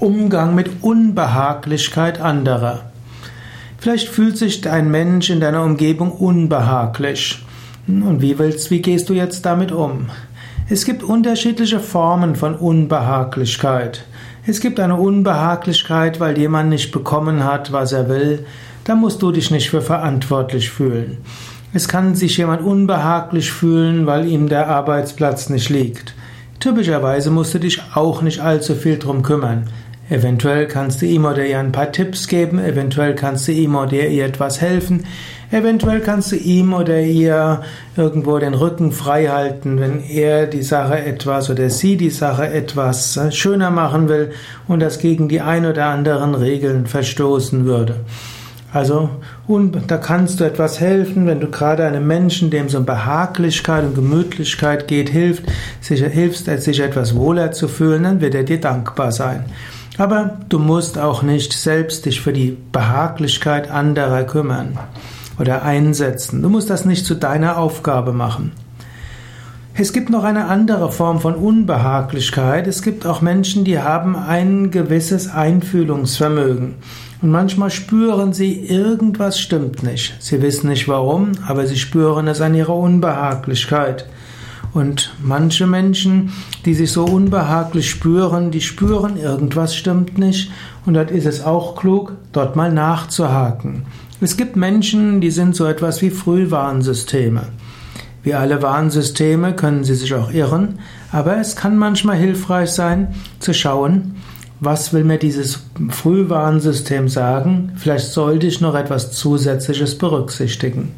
Umgang mit Unbehaglichkeit anderer. Vielleicht fühlt sich ein Mensch in deiner Umgebung unbehaglich. Und wie willst, wie gehst du jetzt damit um? Es gibt unterschiedliche Formen von Unbehaglichkeit. Es gibt eine Unbehaglichkeit, weil jemand nicht bekommen hat, was er will. Da musst du dich nicht für verantwortlich fühlen. Es kann sich jemand unbehaglich fühlen, weil ihm der Arbeitsplatz nicht liegt. Typischerweise musst du dich auch nicht allzu viel drum kümmern. Eventuell kannst du ihm oder ihr ein paar Tipps geben, eventuell kannst du ihm oder ihr etwas helfen, eventuell kannst du ihm oder ihr irgendwo den Rücken frei halten, wenn er die Sache etwas oder sie die Sache etwas äh, schöner machen will und das gegen die ein oder anderen Regeln verstoßen würde. Also, und da kannst du etwas helfen, wenn du gerade einem Menschen, dem es um Behaglichkeit und Gemütlichkeit geht, hilft, sich, hilfst, sich etwas wohler zu fühlen, dann wird er dir dankbar sein. Aber du musst auch nicht selbst dich für die Behaglichkeit anderer kümmern oder einsetzen. Du musst das nicht zu deiner Aufgabe machen. Es gibt noch eine andere Form von Unbehaglichkeit. Es gibt auch Menschen, die haben ein gewisses Einfühlungsvermögen. Und manchmal spüren sie, irgendwas stimmt nicht. Sie wissen nicht warum, aber sie spüren es an ihrer Unbehaglichkeit. Und manche Menschen, die sich so unbehaglich spüren, die spüren, irgendwas stimmt nicht. Und dort ist es auch klug, dort mal nachzuhaken. Es gibt Menschen, die sind so etwas wie Frühwarnsysteme. Wie alle Warnsysteme können sie sich auch irren, aber es kann manchmal hilfreich sein, zu schauen, was will mir dieses Frühwarnsystem sagen? Vielleicht sollte ich noch etwas Zusätzliches berücksichtigen.